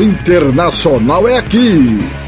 Internacional é aqui.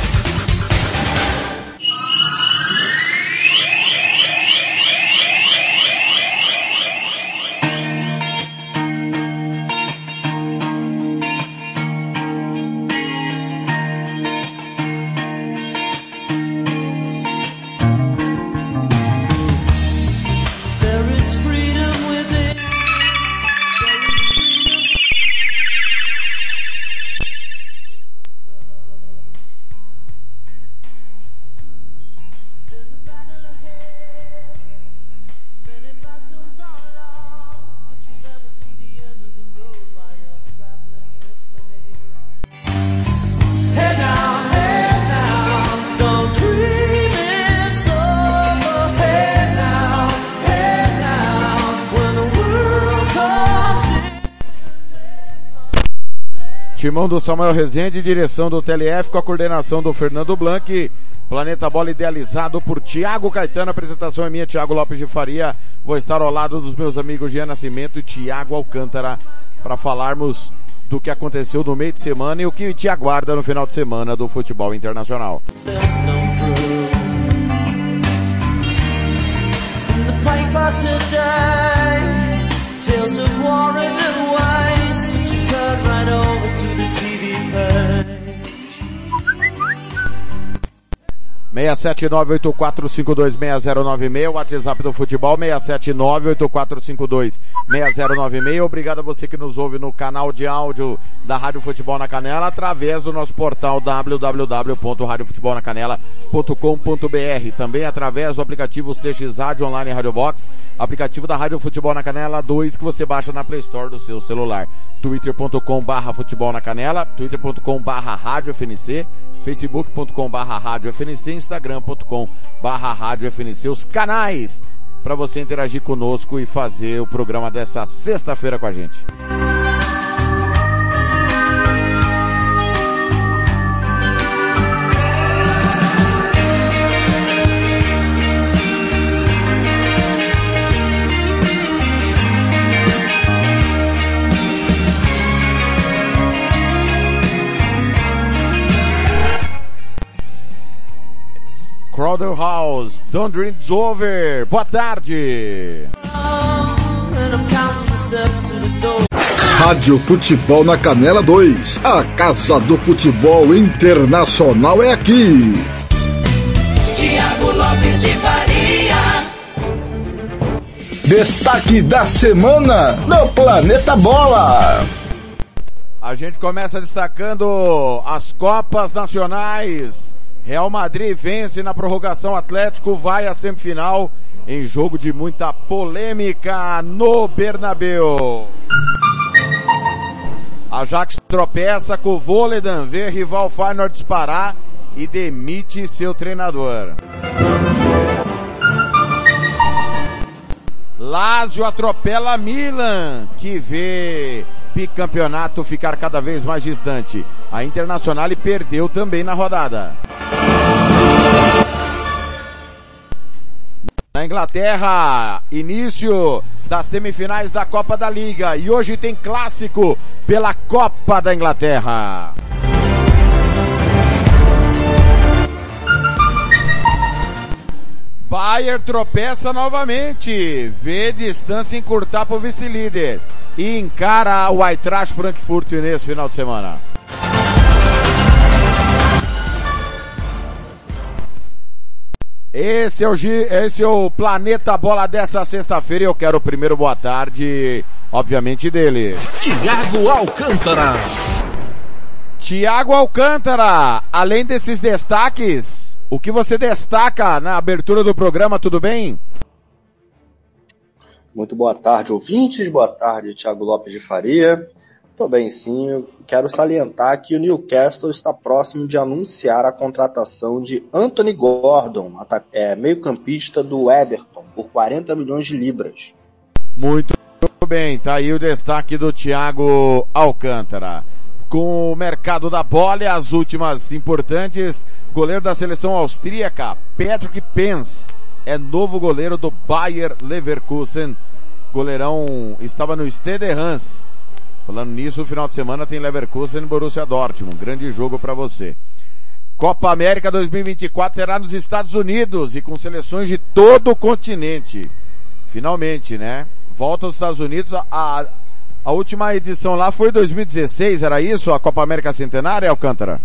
Timão do Samuel Rezende, direção do TLF com a coordenação do Fernando Blanc. Planeta Bola idealizado por Tiago Caetano. A apresentação é minha, Tiago Lopes de Faria. Vou estar ao lado dos meus amigos Jean Nascimento e Tiago Alcântara para falarmos do que aconteceu no meio de semana e o que te aguarda no final de semana do futebol internacional. 67984526096, WhatsApp do futebol 67984526096. Obrigado a você que nos ouve no canal de áudio da Rádio Futebol na Canela através do nosso portal www.radiofutebolnacanela.com.br, também através do aplicativo CX Rádio Online Radio Box, aplicativo da Rádio Futebol na Canela 2 que você baixa na Play Store do seu celular. twitter.com/barra futebol na canela, twitter.com/barra rádio FNC, facebook.com/barra rádio FNC instagram.com barra rádio FNC, os canais para você interagir conosco e fazer o programa dessa sexta-feira com a gente. Crowder House, Don't Dreams Over. Boa tarde. Rádio Futebol na Canela 2. A Casa do Futebol Internacional é aqui. Tiago Lopes de Faria. Destaque da semana no Planeta Bola. A gente começa destacando as Copas Nacionais Real Madrid vence na prorrogação, Atlético vai à semifinal em jogo de muita polêmica no Bernabeu. Ajax tropeça com o Voledan, vê rival Feyenoord disparar e demite seu treinador. Lazio atropela Milan, que vê bicampeonato ficar cada vez mais distante. A Internacional perdeu também na rodada. Na Inglaterra, início das semifinais da Copa da Liga e hoje tem clássico pela Copa da Inglaterra. Bayer tropeça novamente, vê distância encurtar para o vice-líder e encara o Eintracht Frankfurt nesse final de semana. Esse é o, esse é o Planeta Bola dessa sexta-feira e eu quero o primeiro boa tarde, obviamente dele. Tiago Alcântara. Tiago Alcântara, além desses destaques, o que você destaca na abertura do programa, tudo bem? Muito boa tarde, ouvintes. Boa tarde, Tiago Lopes de Faria. Tô bem, sim. Quero salientar que o Newcastle está próximo de anunciar a contratação de Anthony Gordon, é, meio-campista do Everton, por 40 milhões de libras. Muito bem, tá aí o destaque do Thiago Alcântara. Com o mercado da bola as últimas importantes, goleiro da seleção austríaca, Patrick Pence, é novo goleiro do Bayer Leverkusen. Goleirão estava no Stade Hans. Falando nisso, final de semana tem Leverkusen e Borussia Dortmund. Grande jogo para você. Copa América 2024 terá nos Estados Unidos e com seleções de todo o continente. Finalmente, né? Volta aos Estados Unidos. A, a última edição lá foi 2016, era isso? A Copa América Centenária, Alcântara?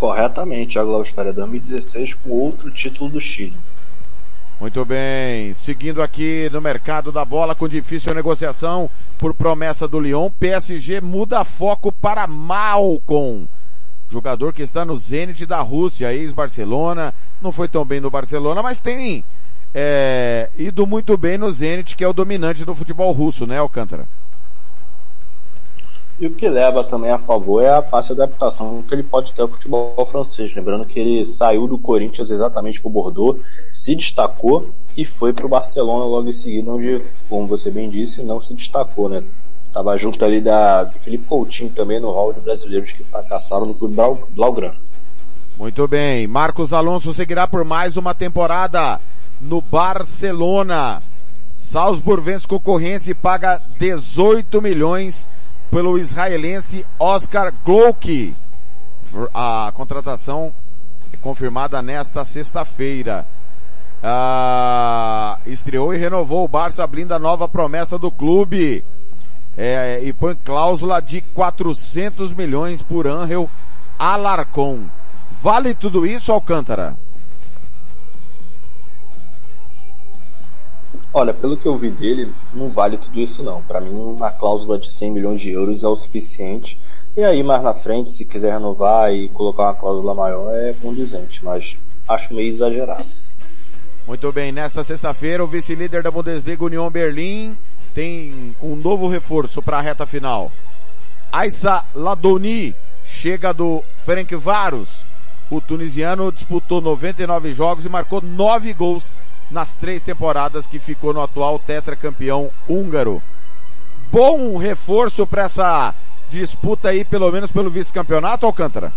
Corretamente, a Globo 2016 com outro título do Chile. Muito bem, seguindo aqui no mercado da bola com difícil negociação por promessa do Lyon, PSG muda foco para Malcom. Jogador que está no Zenit da Rússia, ex-Barcelona, não foi tão bem no Barcelona, mas tem é, ido muito bem no Zenit, que é o dominante do futebol russo, né, Alcântara? E o que leva também a favor é a fácil adaptação que ele pode ter ao futebol francês. Lembrando que ele saiu do Corinthians exatamente para o Bordeaux, se destacou e foi para o Barcelona logo em seguida, onde, como você bem disse, não se destacou, né? Tava junto ali da, do Felipe Coutinho também no hall de brasileiros que fracassaram no clube Blaugrana. Muito bem. Marcos Alonso seguirá por mais uma temporada no Barcelona. Salzburg vence concorrência e paga 18 milhões pelo israelense Oscar Glock. A contratação é confirmada nesta sexta-feira. Ah, estreou e renovou o Barça blinda a nova promessa do clube. É, e põe cláusula de 400 milhões por Angel Alarcon. Vale tudo isso, Alcântara? Olha, pelo que eu vi dele, não vale tudo isso não. Para mim, uma cláusula de 100 milhões de euros é o suficiente. E aí, mais na frente, se quiser renovar e colocar uma cláusula maior, é condizente, mas acho meio exagerado. Muito bem, nesta sexta-feira, o vice-líder da Bundesliga, União Berlim, tem um novo reforço para a reta final. Aissa Ladoni chega do Ferencváros. O tunisiano disputou 99 jogos e marcou 9 gols nas três temporadas que ficou no atual tetracampeão húngaro. Bom reforço para essa disputa aí, pelo menos pelo vice-campeonato, Alcântara?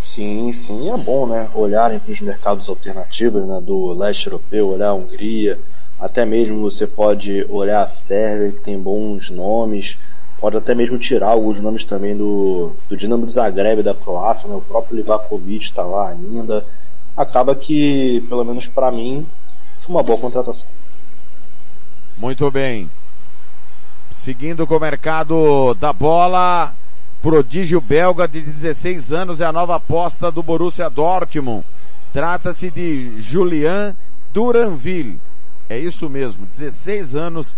Sim, sim, é bom, né? Olharem para os mercados alternativos, né? Do leste europeu, olhar a Hungria, até mesmo você pode olhar a Sérvia, que tem bons nomes, pode até mesmo tirar alguns nomes também do, do Dinamo de Zagreb da Croácia, né? O próprio Livakovic está lá ainda acaba que, pelo menos para mim, foi uma boa contratação. Muito bem. Seguindo com o mercado da bola, prodígio belga de 16 anos é a nova aposta do Borussia Dortmund. Trata-se de Julian Duranville. É isso mesmo, 16 anos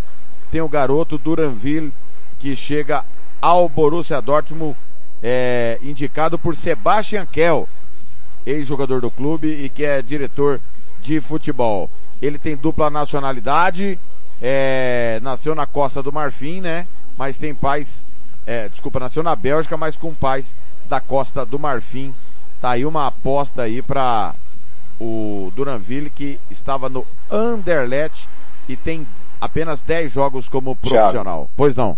tem o garoto Duranville que chega ao Borussia Dortmund, é, indicado por Sebastian Kell ex-jogador do clube e que é diretor de futebol. Ele tem dupla nacionalidade, é, nasceu na Costa do Marfim, né? Mas tem pais, é, desculpa, nasceu na Bélgica, mas com pais da Costa do Marfim. Tá aí uma aposta aí para o Duranville que estava no Anderlecht e tem apenas 10 jogos como profissional. Thiago. Pois não?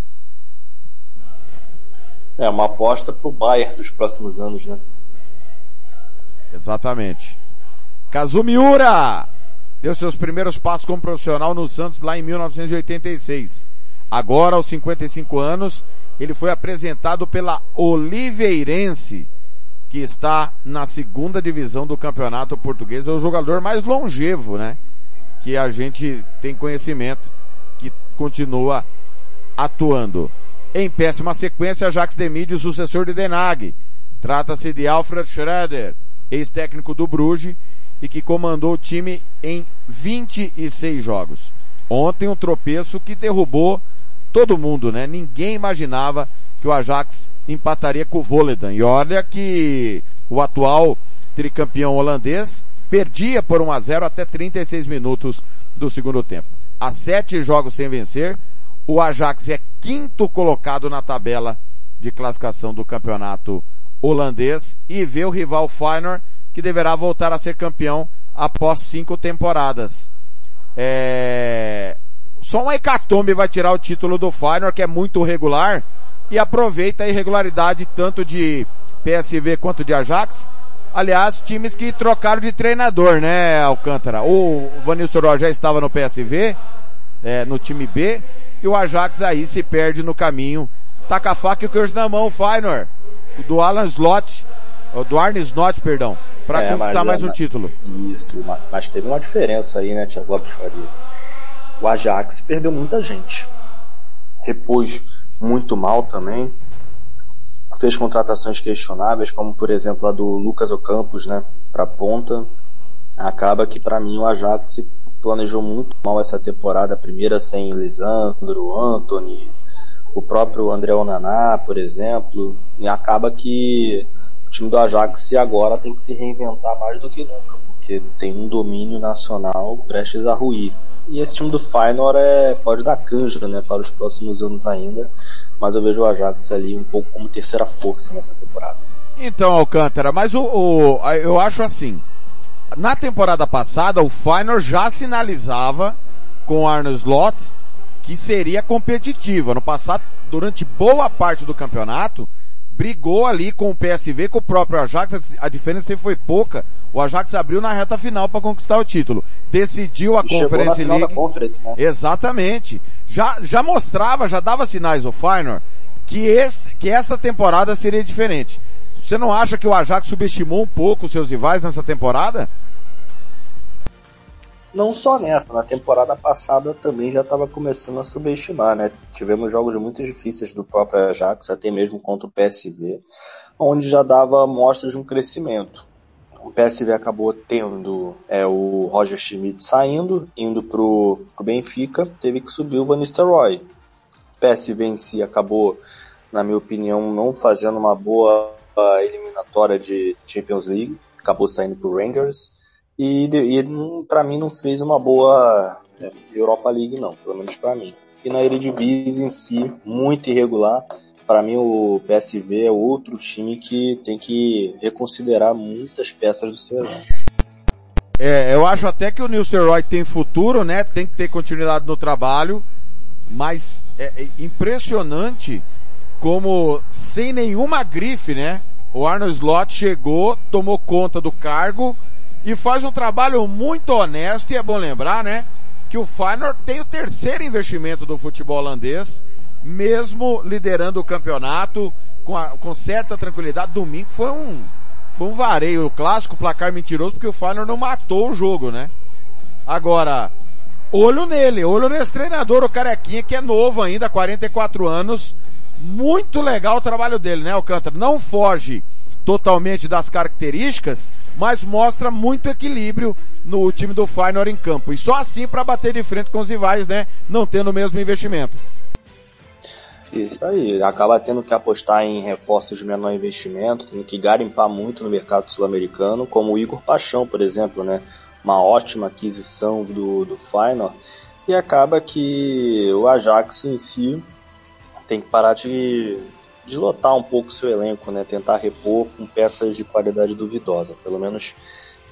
É uma aposta pro Bayern dos próximos anos, né? Exatamente. Kazumiura deu seus primeiros passos como profissional no Santos lá em 1986. Agora, aos 55 anos, ele foi apresentado pela Oliveirense, que está na segunda divisão do campeonato português. É o jogador mais longevo, né? Que a gente tem conhecimento, que continua atuando. Em péssima sequência, Jacques Demide, o sucessor de Denag. Trata-se de Alfred Schroeder, ex-técnico do Bruges e que comandou o time em 26 jogos. Ontem um tropeço que derrubou todo mundo, né? Ninguém imaginava que o Ajax empataria com o Volendam. E olha que o atual tricampeão holandês perdia por 1 a 0 até 36 minutos do segundo tempo. Há sete jogos sem vencer, o Ajax é quinto colocado na tabela de classificação do campeonato holandês e vê o rival Feyenoord que deverá voltar a ser campeão após cinco temporadas. É... Só uma hecatombe vai tirar o título do Feyenoord, que é muito regular, e aproveita a irregularidade tanto de PSV quanto de Ajax. Aliás, times que trocaram de treinador, né, Alcântara? O Van Nistelrooy já estava no PSV, é, no time B, e o Ajax aí se perde no caminho. Taca a faca e o queijo na mão, Feyenoord. Do Alan Slot, do Arne Slot, perdão, para é, conquistar mais um título. Isso, mas teve uma diferença aí, né, Thiago Faria? O Ajax perdeu muita gente. Repôs muito mal também. Fez contratações questionáveis, como por exemplo a do Lucas Ocampos, né, para ponta. Acaba que para mim o Ajax planejou muito mal essa temporada, primeira sem Lisandro, Anthony, o próprio André Onaná, por exemplo, e acaba que o time do Ajax agora tem que se reinventar mais do que nunca, porque tem um domínio nacional prestes a ruir. E esse time do Feyenoord é, pode dar canja né, para os próximos anos ainda, mas eu vejo o Ajax ali um pouco como terceira força nessa temporada. Então, Alcântara, mas o, o eu acho assim, na temporada passada o Feyenoord já sinalizava com o Arne Slot que seria competitiva. No passado, durante boa parte do campeonato, brigou ali com o PSV, com o próprio Ajax, a diferença foi pouca. O Ajax abriu na reta final para conquistar o título. Decidiu a e Conference League. Conference, né? Exatamente. Já, já mostrava, já dava sinais o Feyenoord que esse, que essa temporada seria diferente. Você não acha que o Ajax subestimou um pouco os seus rivais nessa temporada? Não só nessa, na temporada passada também já estava começando a subestimar, né? Tivemos jogos muito difíceis do próprio Ajax, até mesmo contra o PSV, onde já dava mostras de um crescimento. O PSV acabou tendo é, o Roger Schmidt saindo, indo pro, pro Benfica, teve que subir o Van Nistelrooy. O PSV em si acabou, na minha opinião, não fazendo uma boa eliminatória de Champions League, acabou saindo pro Rangers e, e para mim não fez uma boa é, Europa League não, pelo menos para mim. E na Eredivisie em si, muito irregular. Para mim o PSV é outro time que tem que reconsiderar muitas peças do seu elenco. É, eu acho até que o Nilson tem futuro, né? Tem que ter continuidade no trabalho, mas é, é impressionante como sem nenhuma grife, né? O Arnold Slot chegou, tomou conta do cargo e faz um trabalho muito honesto e é bom lembrar, né, que o Feyenoord tem o terceiro investimento do futebol holandês, mesmo liderando o campeonato com, a, com certa tranquilidade. Domingo foi um foi um vareio, o clássico placar mentiroso, porque o Feyenoord não matou o jogo, né? Agora, olho nele, olho nesse treinador, o Carequinha, que é novo ainda, 44 anos. Muito legal o trabalho dele, né, Alcântara? Não foge totalmente das características, mas mostra muito equilíbrio no time do Feyenoord em campo. E só assim para bater de frente com os rivais, né? Não tendo o mesmo investimento. Isso aí, acaba tendo que apostar em reforços de menor investimento, tendo que garimpar muito no mercado sul-americano, como o Igor Paixão, por exemplo, né? Uma ótima aquisição do, do Feyenoord. E acaba que o Ajax em si tem que parar de de lotar um pouco seu elenco, né? Tentar repor com peças de qualidade duvidosa. Pelo menos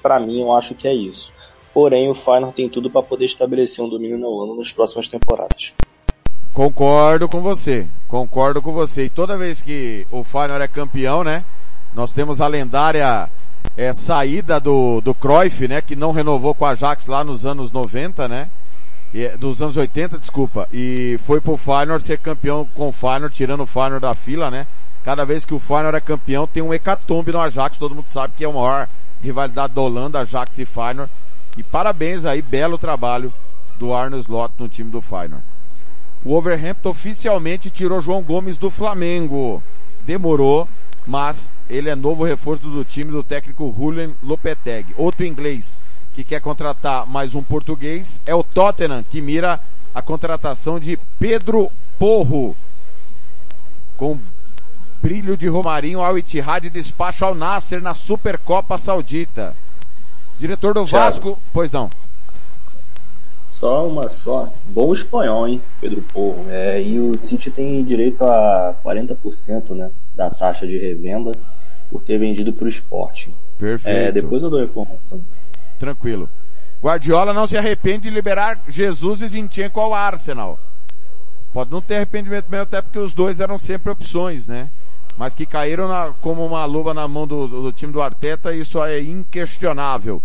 para mim eu acho que é isso. Porém, o Feyenoord tem tudo para poder estabelecer um domínio no ano nas próximas temporadas. Concordo com você, concordo com você. E toda vez que o Feyenoord é campeão, né? Nós temos a lendária é, saída do, do Cruyff, né? Que não renovou com a Ajax lá nos anos 90, né? Dos anos 80, desculpa, e foi pro Feyenoord ser campeão com o Feyenoord, tirando o Feyenoord da fila, né? Cada vez que o Feyenoord é campeão, tem um hecatombe no Ajax, todo mundo sabe que é a maior rivalidade da Holanda, Ajax e Feyenoord. E parabéns aí, belo trabalho do Arne Slot no time do Feyenoord. O Overhampton oficialmente tirou João Gomes do Flamengo. Demorou, mas ele é novo reforço do time do técnico Julian Lopetegui. Outro inglês que quer contratar mais um português é o Tottenham, que mira a contratação de Pedro Porro. Com brilho de Romarinho, ao Ittihad despacha ao Nasser na Supercopa Saudita. Diretor do Thiago. Vasco, pois não. Só uma só. Bom espanhol, hein, Pedro Porro. É, e o City tem direito a 40% né, da taxa de revenda por ter vendido para o esporte. Perfeito. É, depois eu dou a informação. Tranquilo. Guardiola não se arrepende de liberar Jesus e Zinchenko ao Arsenal. Pode não ter arrependimento mesmo, até porque os dois eram sempre opções, né? Mas que caíram na- como uma luva na mão do, do time do Arteta, isso é inquestionável.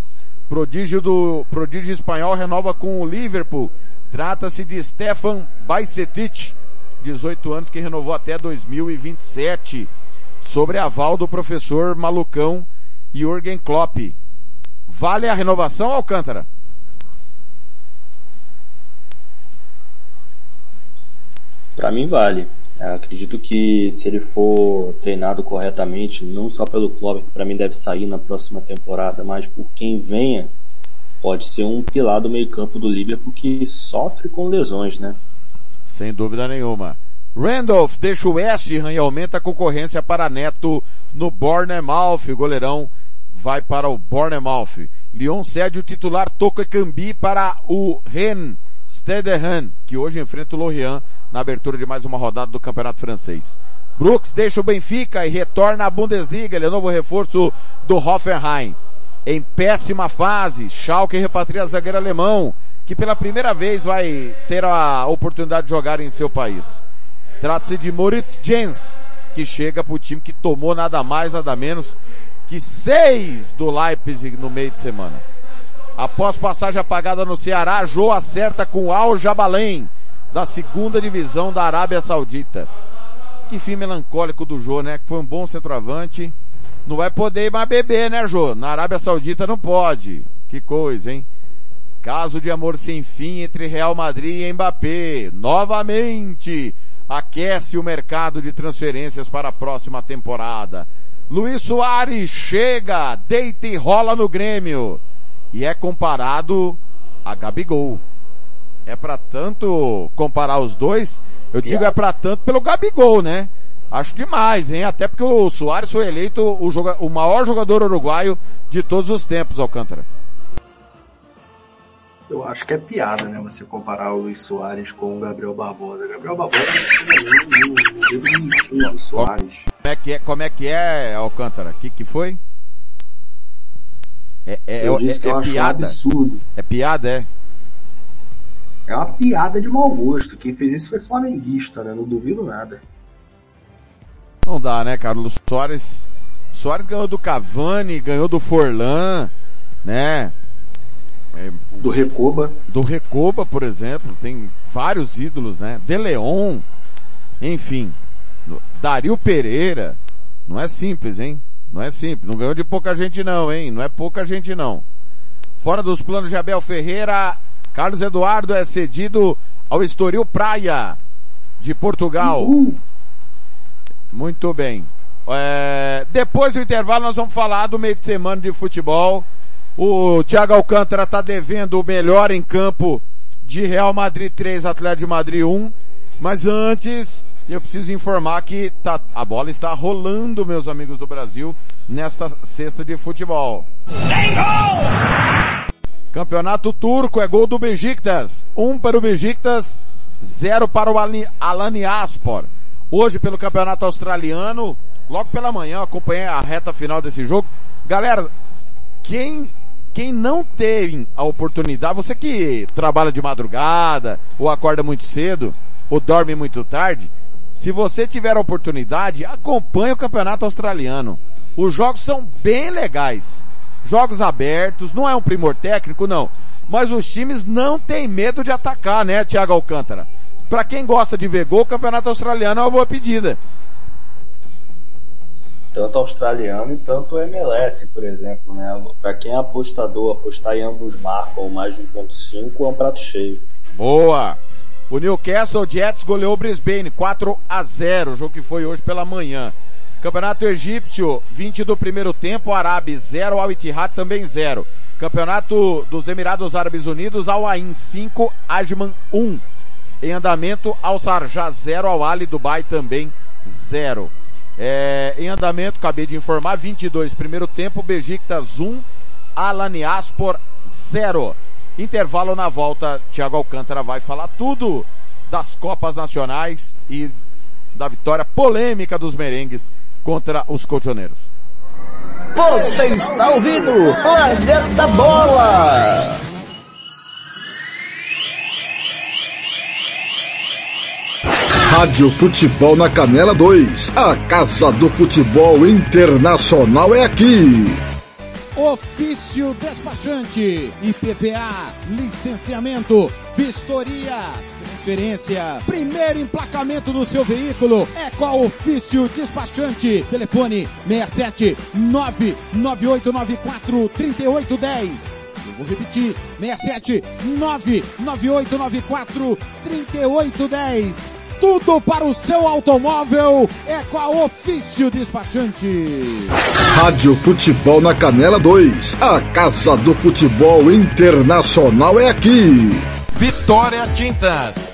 Prodígio do, prodígio espanhol renova com o Liverpool. Trata-se de Stefan Bajcetic, 18 anos, que renovou até 2027. Sobre aval do professor malucão Jürgen Klopp. Vale a renovação, Alcântara? Para mim vale. É, acredito que se ele for treinado corretamente, não só pelo Klopp, que para mim deve sair na próxima temporada, mas por quem venha, pode ser um pilar do meio-campo do Liverpool que sofre com lesões, né? Sem dúvida nenhuma. Randolph deixa o West Ham e aumenta a concorrência para Neto no Bournemouth. O goleirão vai para o Bournemouth. Lyon cede o titular Toko Ekambi para o Rennes Stederhan, que hoje enfrenta o Lorient na abertura de mais uma rodada do Campeonato Francês. Brooks deixa o Benfica e retorna à Bundesliga. Ele é novo reforço do Hoffenheim. Em péssima fase, Schalke repatria zagueiro alemão, que pela primeira vez vai ter a oportunidade de jogar em seu país. Trata-se de Moritz Jens, que chega para o time que tomou nada mais, nada menos que seis do Leipzig no meio de semana. Após passagem apagada no Ceará, Jô acerta com Al Jabalém, da segunda divisão da Arábia Saudita. Que fim melancólico do Jô, né? Que foi um bom centroavante. Não vai poder mais beber, né, Jô? Na Arábia Saudita não pode. Que coisa, hein? Caso de amor sem fim entre Real Madrid e Mbappé. Novamente aquece o mercado de transferências para a próxima temporada. Luiz Soares chega, deita e rola no Grêmio. E é comparado a Gabigol. É para tanto comparar os dois, eu digo é para tanto pelo Gabigol, né? Acho demais, hein? Até porque o Soares foi eleito o, joga o maior jogador uruguaio de todos os tempos, Alcântara. Eu acho que é piada, né? Você comparar o Luiz Soares com o Gabriel Barbosa. Gabriel Barbosa não não devo mentir o Soares. Como é que é, como é, que é Alcântara? O que, que foi? É, é, eu é, disse que é eu acho um piada? absurdo. É piada, é? É uma piada de mau gosto. Quem fez isso foi flamenguista, né? Não duvido nada. Não dá, né, Carlos Soares? Soares ganhou do Cavani, ganhou do Forlan, né? É, Do Recoba. do Recoba, por exemplo, tem vários ídolos, né? De Leon, enfim. Dario Pereira, não é simples, hein? Não é simples, não ganhou de pouca gente não, hein? Não é pouca gente não. Fora dos planos de Abel Ferreira, Carlos Eduardo é cedido ao Estoril Praia, de Portugal. Uh, Muito bem. É, depois do intervalo nós vamos falar do meio de semana de futebol. O Thiago Alcântara está devendo o melhor em campo de Real Madrid 3, Atlético de Madrid 1. Mas antes, eu preciso informar que tá, a bola está rolando, meus amigos do Brasil, nesta sexta de futebol. Campeonato Turco é gol do Besiktas. Um para o Besiktas, zero para o Al- Alaniaspor. Hoje pelo Campeonato Australiano, logo pela manhã, acompanhei a reta final desse jogo. Galera, quem, quem não teve a oportunidade, você que trabalha de madrugada, ou acorda muito cedo, ou dorme muito tarde, se você tiver a oportunidade, acompanhe o Campeonato Australiano. Os jogos são bem legais. Jogos abertos, não é um primor técnico, não. Mas os times não têm medo de atacar, né, Thiago Alcântara? Pra quem gosta de ver gol, o Campeonato Australiano é uma boa pedida. Tanto australiano e tanto MLS, por exemplo, né? Para quem é apostador, apostar em ambos marcam mais de 1.5 é um prato cheio. Boa! O Newcastle Jets goleou o Brisbane 4 a 0, o jogo que foi hoje pela manhã. Campeonato Egípcio, 20 do primeiro tempo, Arabi 0, Al Ittihad também 0. Campeonato dos Emirados Árabes Unidos, Al Ain 5, Ajman 1. Em andamento, Al Sarjah 0, Al Ali Dubai também 0. É, em andamento, acabei de informar, 22 primeiro tempo, Besiktas 1, Alaniaspor 0. Intervalo na volta, Thiago Alcântara vai falar tudo das Copas Nacionais e da vitória polêmica dos merengues contra os colchoneiros. Você está ouvindo Planeta Bola! Rádio Futebol na Canela 2. A Casa do Futebol Internacional é aqui. Ofício despachante, IPVA, licenciamento, vistoria, transferência, primeiro emplacamento do seu veículo é com a Ofício Despachante. Telefone 67 99894 3810. Eu vou repetir, 67 99894 3810 tudo para o seu automóvel é com a Ofício Despachante. Rádio Futebol na Canela 2. A Casa do Futebol Internacional é aqui. Vitória Tintas.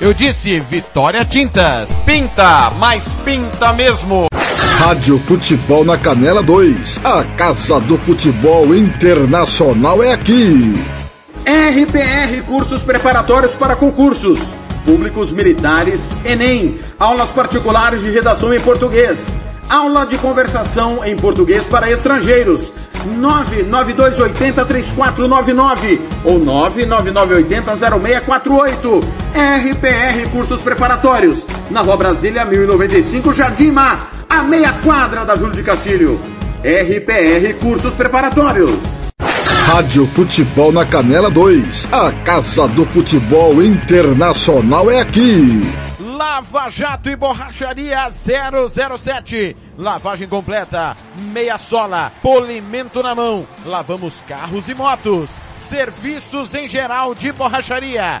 Eu disse Vitória Tintas. Pinta, mas pinta mesmo. Rádio Futebol na Canela 2. A Casa do Futebol Internacional é aqui. RPR Cursos Preparatórios para Concursos. Públicos Militares, Enem. Aulas particulares de redação em português. Aula de conversação em português para estrangeiros. 992803499 ou 999800648. RPR Cursos Preparatórios. Na Rua Brasília 1095, Jardim Mar, a meia quadra da Júlio de Castilho. RPR Cursos Preparatórios. Rádio Futebol na Canela 2. A Casa do Futebol Internacional é aqui. Lava Jato e Borracharia 007. Lavagem completa, meia sola, polimento na mão. Lavamos carros e motos. Serviços em geral de borracharia.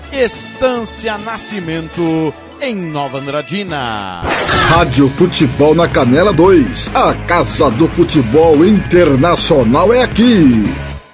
Estância Nascimento em Nova Andradina. Rádio Futebol na Canela 2. A Casa do Futebol Internacional é aqui.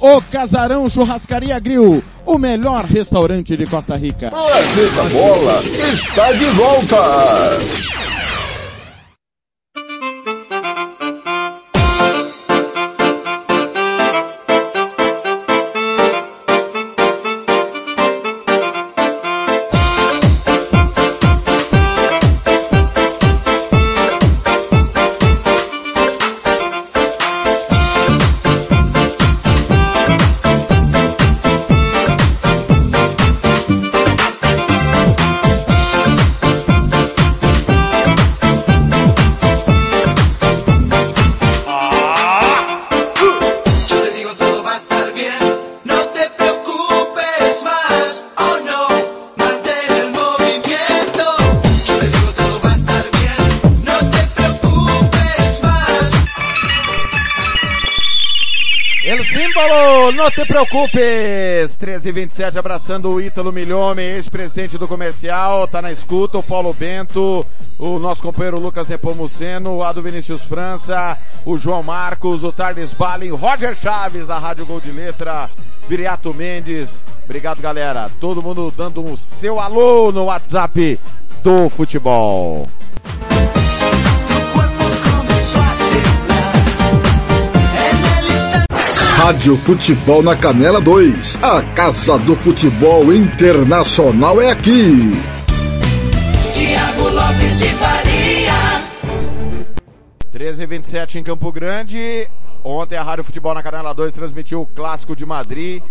O Casarão Churrascaria Grill, o melhor restaurante de Costa Rica. Planeta Bola está de volta. Preocupes! 1327 abraçando o Ítalo Milhome, ex-presidente do comercial, tá na escuta, o Paulo Bento, o nosso companheiro Lucas Nepomuceno, o Ado Vinícius França, o João Marcos, o Tardes Balin, Roger Chaves, da Rádio Gol de Letra, Viriato Mendes. Obrigado galera, todo mundo dando o seu alô no WhatsApp do futebol. Rádio Futebol na Canela 2. A Casa do Futebol Internacional é aqui. Tiago Lopes de Faria. 13 27 em Campo Grande. Ontem a Rádio Futebol na Canela 2 transmitiu o Clássico de Madrid.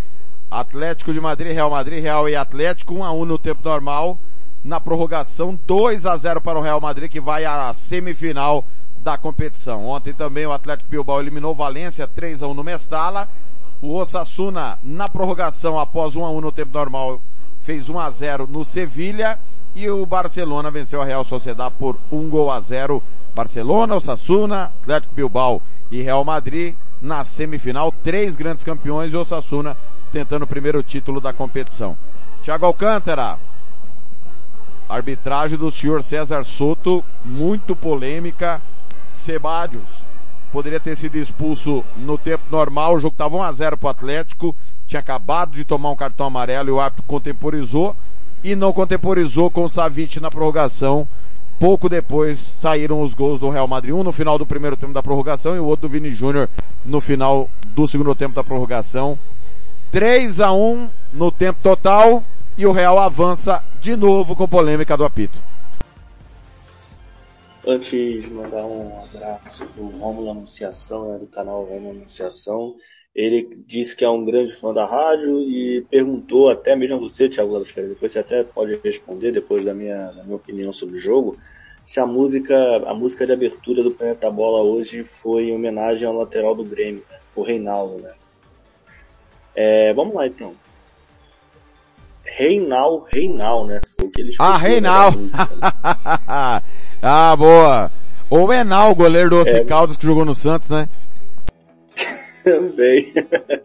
Atlético de Madrid, Real Madrid, Real e Atlético, 1 a 1 no tempo normal. Na prorrogação, 2 a 0 para o Real Madrid que vai à semifinal da competição. Ontem também o Atlético Bilbao eliminou Valência 3 a 1 no Mestala. O Osasuna na prorrogação após 1 a 1 no tempo normal fez 1 a 0 no Sevilha e o Barcelona venceu a Real Sociedade por 1 gol a 0. Barcelona, Osasuna, Atlético Bilbao e Real Madrid na semifinal, três grandes campeões e Osasuna tentando o primeiro título da competição. Thiago Alcântara, arbitragem do senhor César Soto, muito polêmica, Sebadios poderia ter sido expulso no tempo normal, o jogo estava 1 a 0 para o Atlético, tinha acabado de tomar um cartão amarelo e o árbitro contemporizou e não contemporizou com o Savic na prorrogação. Pouco depois saíram os gols do Real Madrid, um no final do primeiro tempo da prorrogação e o outro do Vini Júnior no final do segundo tempo da prorrogação. 3 a 1 no tempo total e o Real avança de novo com polêmica do apito. Antes de mandar um abraço pro Romulo Anunciação, né, do canal Romulo Anunciação. Ele disse que é um grande fã da rádio e perguntou até mesmo a você, Thiago Lalfeira, depois você até pode responder depois da minha, da minha opinião sobre o jogo, se a música, a música de abertura do Planeta Bola hoje foi em homenagem ao lateral do Grêmio, né, o Reinaldo, né? É, vamos lá então. Reinal, Reinal, né? Foi o que ele Ah, Reinal! Né, Ah, boa. Ou Enal, goleiro do Ossi é. Caldas que jogou no Santos, né? Também.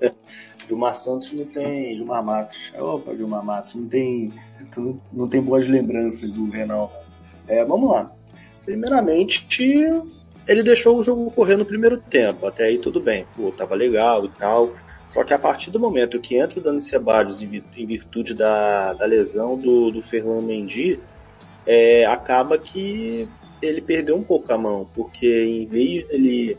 Gilmar Santos não tem. Gilmar Matos. Opa, Gilmar Matos. Não tem. Não, não tem boas lembranças do Renal. É, vamos lá. Primeiramente, ele deixou o jogo correr no primeiro tempo. Até aí tudo bem. Pô, tava legal e tal. Só que a partir do momento que entra o Dani Ceballos em virtude da, da lesão do, do Fernando Mendy, é, acaba que ele perdeu um pouco a mão, porque em vez dele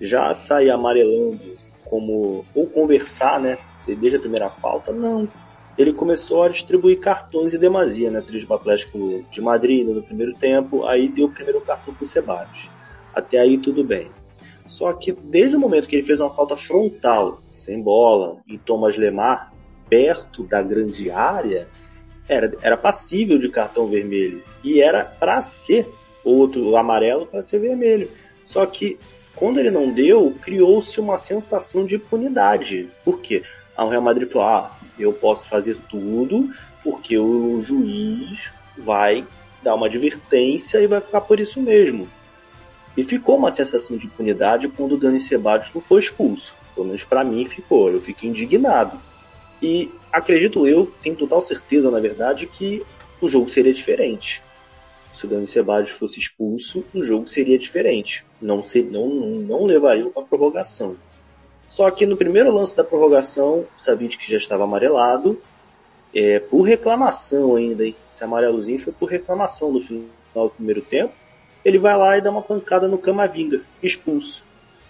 já sair amarelando como ou conversar, né, desde a primeira falta, não. Ele começou a distribuir cartões em demasia, né, trilho Atlético de Madrid no primeiro tempo, aí deu o primeiro cartão pro Ceballos. Até aí tudo bem. Só que desde o momento que ele fez uma falta frontal, sem bola, em Thomas Lemar, perto da grande área, era, era passível de cartão vermelho. E era para ser outro amarelo para ser vermelho. Só que quando ele não deu, criou-se uma sensação de impunidade. Por quê? A Real Madrid falou: ah, eu posso fazer tudo porque o juiz vai dar uma advertência e vai ficar por isso mesmo. E ficou uma sensação de impunidade quando o Dani Ceballos não foi expulso. Pelo menos para mim ficou. Eu fiquei indignado. E acredito eu, tenho total certeza, na verdade, que o jogo seria diferente. se o Dani Ceballos fosse expulso, o jogo seria diferente. Não, ser, não, não, levaria para prorrogação. Só que no primeiro lance da prorrogação, o que já estava amarelado, é, por reclamação ainda, hein? Esse amarelozinho foi por reclamação no final do primeiro tempo. Ele vai lá e dá uma pancada no Camavinga, expulso.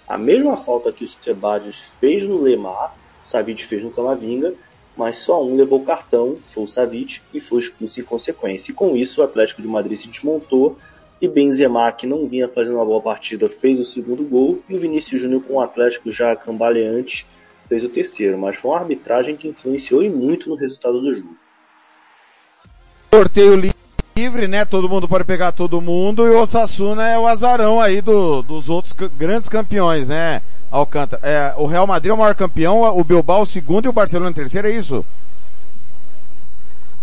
A mesma falta que o Ceballos fez no Lemar, o Savic fez no Camavinga, mas só um levou cartão, foi o Savic, e foi expulso em consequência. E com isso o Atlético de Madrid se desmontou e Benzema, que não vinha fazendo uma boa partida, fez o segundo gol e o Vinícius Júnior com o Atlético já cambaleante fez o terceiro, mas foi uma arbitragem que influenciou e muito no resultado do jogo. Sorteio livre, né? Todo mundo pode pegar todo mundo e o Osasuna é o azarão aí do, dos outros grandes campeões, né? Alcântara. É, o Real Madrid é o maior campeão, o Bilbao o segundo e o Barcelona o terceiro, é isso?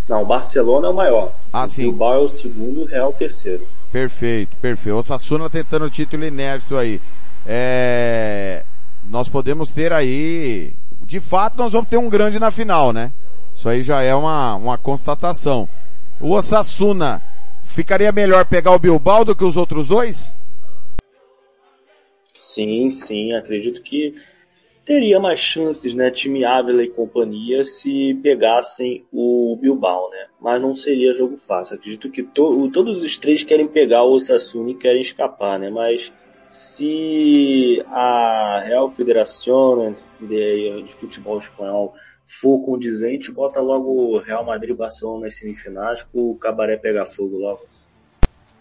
Não, o Barcelona é o maior. Ah, o sim. Bilbao é o segundo, o Real é o terceiro. Perfeito, perfeito. O Sassuna tentando o título inédito aí. É, nós podemos ter aí, de fato nós vamos ter um grande na final, né? Isso aí já é uma, uma constatação. O Osasuna ficaria melhor pegar o Bilbao do que os outros dois? Sim, sim, acredito que teria mais chances, né, time Ávila e companhia se pegassem o Bilbao, né? Mas não seria jogo fácil. Acredito que to todos os três querem pegar o Osasuna e querem escapar, né? Mas se a Real Federação de, de Futebol Espanhol for condizente, bota logo Real Madrid e Barcelona nas semifinais, o Cabaré pega fogo logo.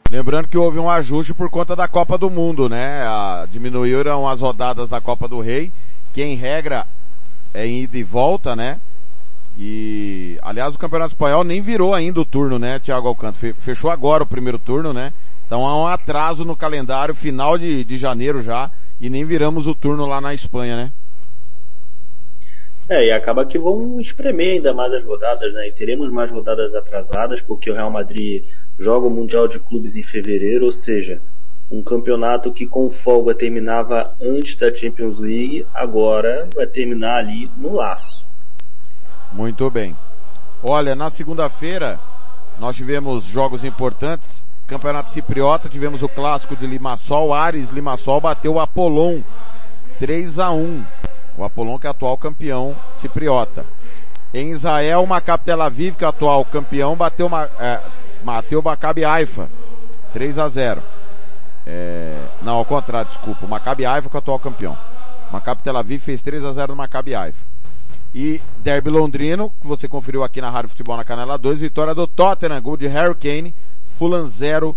Lembrando que houve um ajuste por conta da Copa do Mundo, né? A, diminuíram as rodadas da Copa do Rei, que em regra é em ida e volta, né? E, aliás, o Campeonato Espanhol nem virou ainda o turno, né, Thiago Alcântara? Fechou agora o primeiro turno, né? Então há um atraso no calendário, final de, de janeiro já, e nem viramos o turno lá na Espanha, né? É, e acaba que vão espremer ainda mais as rodadas, né? E teremos mais rodadas atrasadas, porque o Real Madrid joga o Mundial de Clubes em fevereiro, ou seja, um campeonato que com folga terminava antes da Champions League, agora vai terminar ali no laço. Muito bem. Olha, na segunda-feira nós tivemos jogos importantes. Campeonato Cipriota, tivemos o clássico de Limassol, Ares Limassol bateu o Apolon 3 a 1. O Apolon que é atual campeão cipriota. Em Israel, o Maccabi Tel Aviv, que é atual campeão, bateu, uma, é, o Haifa 3 a 0. É, não, ao contrário, desculpa. O Maccabi Haifa que é o atual campeão. O Maccabi Tel Aviv fez 3 a 0 no Maccabi Haifa. E Derby Londrino, que você conferiu aqui na Rádio Futebol na Canela 2, vitória do Tottenham, gol de Harry Kane, Fulham 0,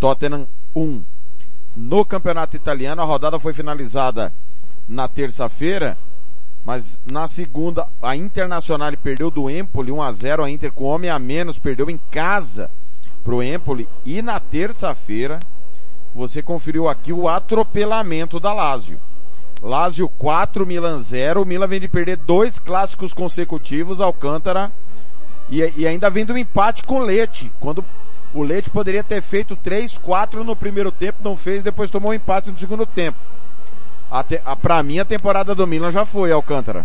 Tottenham 1. No Campeonato Italiano, a rodada foi finalizada na terça-feira, mas na segunda, a Internacional perdeu do Empoli 1 a 0 a Inter com homem a menos, perdeu em casa pro Empoli e na terça-feira você conferiu aqui o atropelamento da Lazio. Lazio 4, Milan 0. O Milan vem de perder dois clássicos consecutivos, Alcântara, e, e ainda vem do empate com o Leite, quando o Leite poderia ter feito 3, 4 no primeiro tempo, não fez, depois tomou um empate no segundo tempo. Até, a, pra mim a temporada do Milan já foi, Alcântara.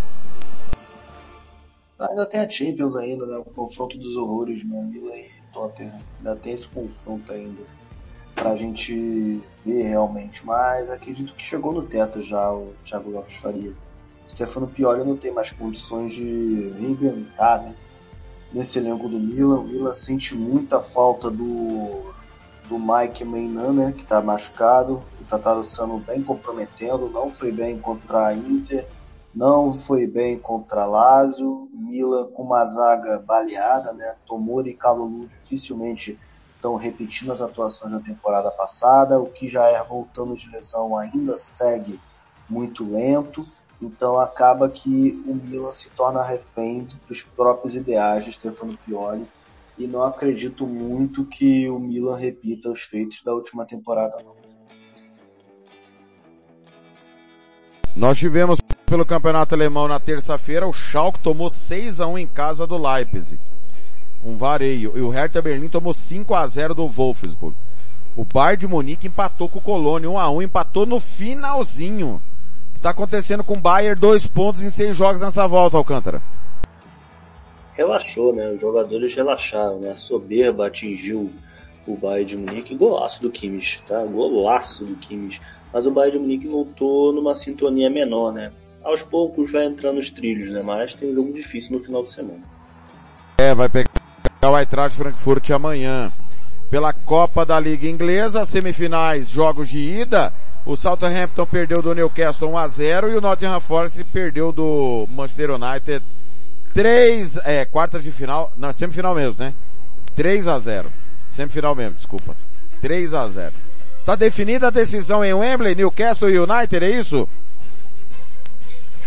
Ainda tem a Champions ainda, né? O confronto dos horrores, né? Milan e Tottenham. Ainda tem esse confronto ainda. Pra gente ver realmente. Mas acredito que chegou no teto já o Thiago Lopes Faria. O Stefano Pioli não tem mais condições de reinventar, né? Nesse elenco do Milan. O Milan sente muita falta do, do Mike Meinan, né? Que tá machucado. O Tataru Sano vem comprometendo. Não foi bem contra a Inter não foi bem contra a Lazio, Milan com uma zaga baleada, né? Tomori e Calulu dificilmente estão repetindo as atuações da temporada passada, o que já é voltando de lesão ainda segue muito lento, então acaba que o Milan se torna refém dos próprios ideais de Stefano Pioli e não acredito muito que o Milan repita os feitos da última temporada não. Nós tivemos pelo campeonato alemão na terça-feira, o Schalke tomou 6 a 1 em casa do Leipzig. Um vareio. E o Hertha Berlim tomou 5 a 0 do Wolfsburg. O Bayern de Munique empatou com o Colônia 1 a 1, empatou no finalzinho. Está acontecendo com o Bayern? Dois pontos em seis jogos nessa volta, Alcântara. Relaxou, né? Os jogadores relaxaram, né? A soberba atingiu o Bayern de Munique. Golaço do Kimmich, tá? Golaço do Kimmich. Mas o Bayern de Munique voltou numa sintonia menor, né? Aos poucos vai entrando nos trilhos, né? Mas tem um jogo difícil no final de semana. É, vai pegar o Eintracht Frankfurt amanhã. Pela Copa da Liga Inglesa, semifinais, jogos de ida, o Southampton perdeu do Newcastle 1 a 0 e o Nottingham Forest perdeu do Manchester United 3, é, quartas de final, não, semifinal mesmo, né? 3 a 0. Semifinal mesmo, desculpa. 3 a 0. Tá definida a decisão em Wembley, Newcastle e United, é isso?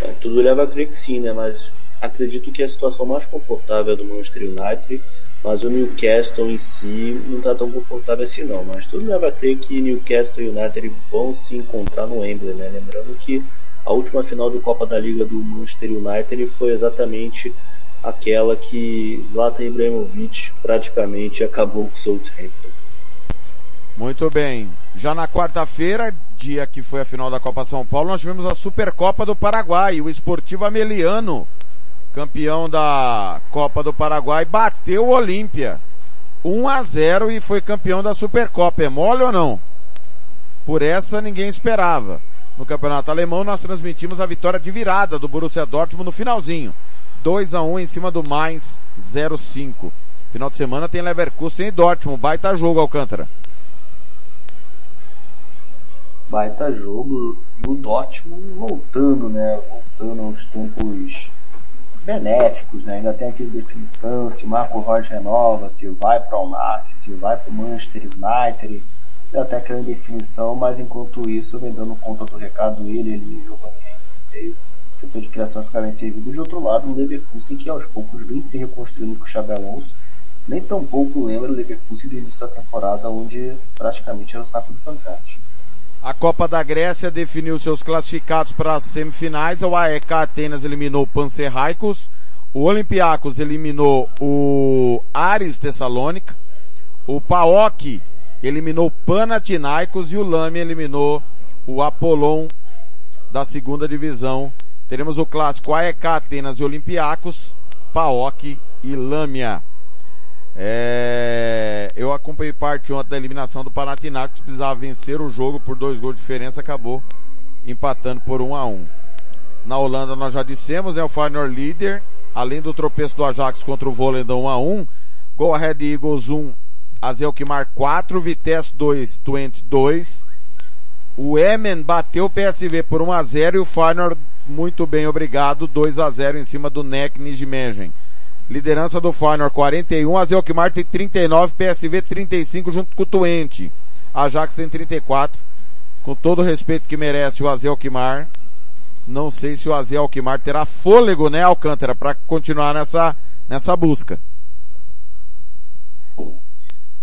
É, tudo leva a crer que sim, né? Mas acredito que a situação mais confortável é do Manchester United, mas o Newcastle em si não está tão confortável assim não. Mas tudo leva a crer que Newcastle e United vão se encontrar no Wembley, né? Lembrando que a última final de Copa da Liga do Manchester United foi exatamente aquela que Zlatan Ibrahimovic praticamente acabou com o Southampton. Muito bem. Já na quarta-feira, dia que foi a final da Copa São Paulo, nós tivemos a Supercopa do Paraguai. O Esportivo Ameliano, campeão da Copa do Paraguai, bateu o Olímpia. 1 a 0 e foi campeão da Supercopa. É mole ou não? Por essa ninguém esperava. No Campeonato Alemão nós transmitimos a vitória de virada do Borussia Dortmund no finalzinho. 2 a 1 em cima do Mainz 0-5. Final de semana tem Leverkusen e Dortmund. Baita jogo, Alcântara baita jogo e o Dortmund voltando, né? Voltando aos tempos benéficos, né? Ainda tem aquele definição se Marco Rocha renova, se vai para o Nasce, se vai para o Manchester United, ainda tem aquela indefinição, mas enquanto isso vem dando conta do recado ele, ele jogando o setor de criação ficar bem servido. De outro lado, o Leverkusen que aos poucos vem se reconstruindo com o Xabi Alonso, nem tão pouco lembra o Leverkusen do início da temporada, onde praticamente era o saco do pancarte. A Copa da Grécia definiu seus classificados para as semifinais. O AEK Atenas eliminou o Panserraicos. O Olympiacos eliminou o Ares Tessalônica. O PAOK eliminou Panathinaikos e o Lame eliminou o Apollon da segunda divisão. Teremos o clássico AEK Atenas e Olympiacos, PAOK e Lâmia. É, eu acompanhei parte ontem da eliminação do Panathinaikos, precisava vencer o jogo por dois gols de diferença, acabou empatando por um a um. Na Holanda nós já dissemos, é né, o Feyenoord líder, além do tropeço do Ajax contra o Volendam 1 a 1, Go Ahead Eagles 1, Azelkmar 4, Vitesse 2, Twente 2. O Emen bateu o PSV por 1 a 0 e o Feyenoord muito bem, obrigado, 2 a 0 em cima do NEC Nijmegen. Liderança do Feyenoord 41, a Zelkmar tem 39, PSV 35 junto com o Twente. Ajax tem 34. Com todo o respeito que merece o Azelkmar, não sei se o Azelkmar terá fôlego, né, Alcântara, para continuar nessa, nessa busca.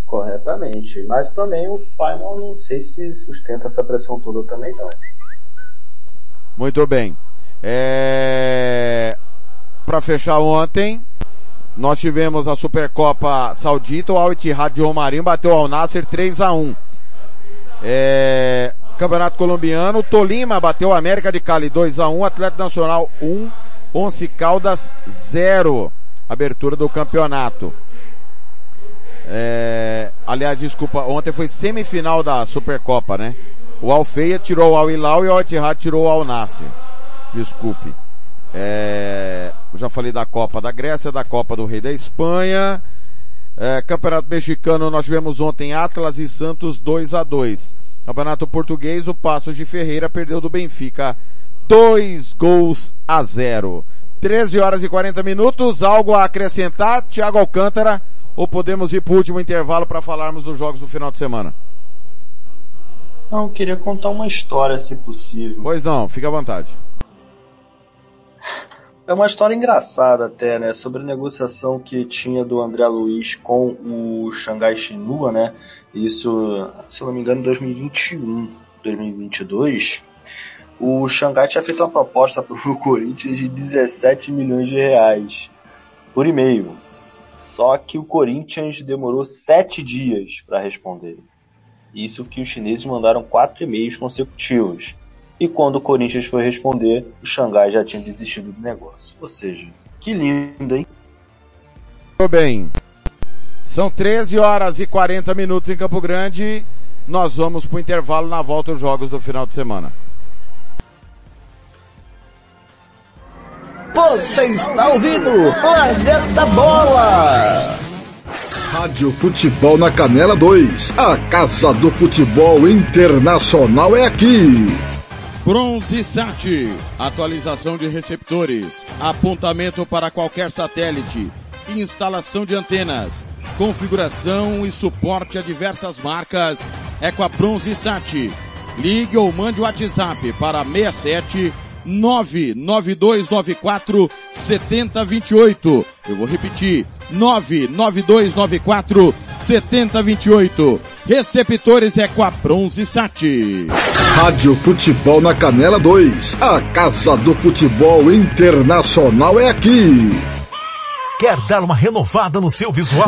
Corretamente. Mas também o Feyenoord não sei se sustenta essa pressão toda também não. Muito bem. É... Para fechar ontem, nós tivemos a Supercopa Saudita, o Al-Ittihad de Romarinho bateu ao Nasser 3 a 1 é, Campeonato Colombiano, Tolima bateu o América de Cali 2 a 1 Atlético Nacional 1, Once Caldas 0. Abertura do campeonato. É, aliás, desculpa, ontem foi semifinal da Supercopa, né? O Alfeia tirou o Al-Hilal e o Al-Ittihad tirou o Al-Nasser. Desculpe. É, já falei da Copa da Grécia, da Copa do Rei da Espanha. É, Campeonato Mexicano, nós tivemos ontem Atlas e Santos 2 a 2 Campeonato Português, o Passos de Ferreira perdeu do Benfica 2 gols a 0. 13 horas e 40 minutos, algo a acrescentar, Thiago Alcântara, ou podemos ir para o último intervalo para falarmos dos jogos do final de semana? Não, eu queria contar uma história, se possível. Pois não, fica à vontade. É uma história engraçada até, né? Sobre a negociação que tinha do André Luiz com o Xangai Shenhua, né? Isso, se não me engano, em 2021, 2022. O Xangai tinha feito uma proposta para o Corinthians de 17 milhões de reais por e-mail. Só que o Corinthians demorou sete dias para responder. Isso que os chineses mandaram quatro e-mails consecutivos. E quando o Corinthians foi responder, o Xangai já tinha desistido do negócio. Ou seja, que lindo, hein? Muito bem. São 13 horas e 40 minutos em Campo Grande. Nós vamos para o intervalo na volta os jogos do final de semana. Você está ouvindo Planeta Bola! Rádio Futebol na Canela 2. A Casa do Futebol Internacional é aqui. Bronze Sat, atualização de receptores, apontamento para qualquer satélite, instalação de antenas, configuração e suporte a diversas marcas é com a Bronze Sat. Ligue ou mande o WhatsApp para 67 99294 7028. Eu vou repetir. 99294 7028. Receptores é com a Bronze Sat. Rádio Futebol na Canela 2. A Casa do Futebol Internacional é aqui. Quer dar uma renovada no seu visual?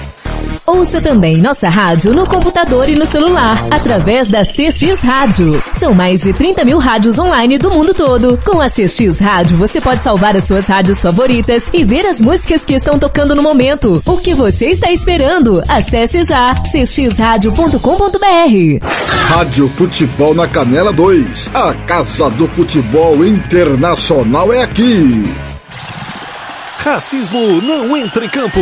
Ouça também nossa rádio no computador e no celular, através da CX Rádio. São mais de 30 mil rádios online do mundo todo. Com a CX Rádio, você pode salvar as suas rádios favoritas e ver as músicas que estão tocando no momento. O que você está esperando? Acesse já cxradio.com.br. Rádio Futebol na Canela 2. A Casa do Futebol Internacional é aqui. Racismo não entra em campo.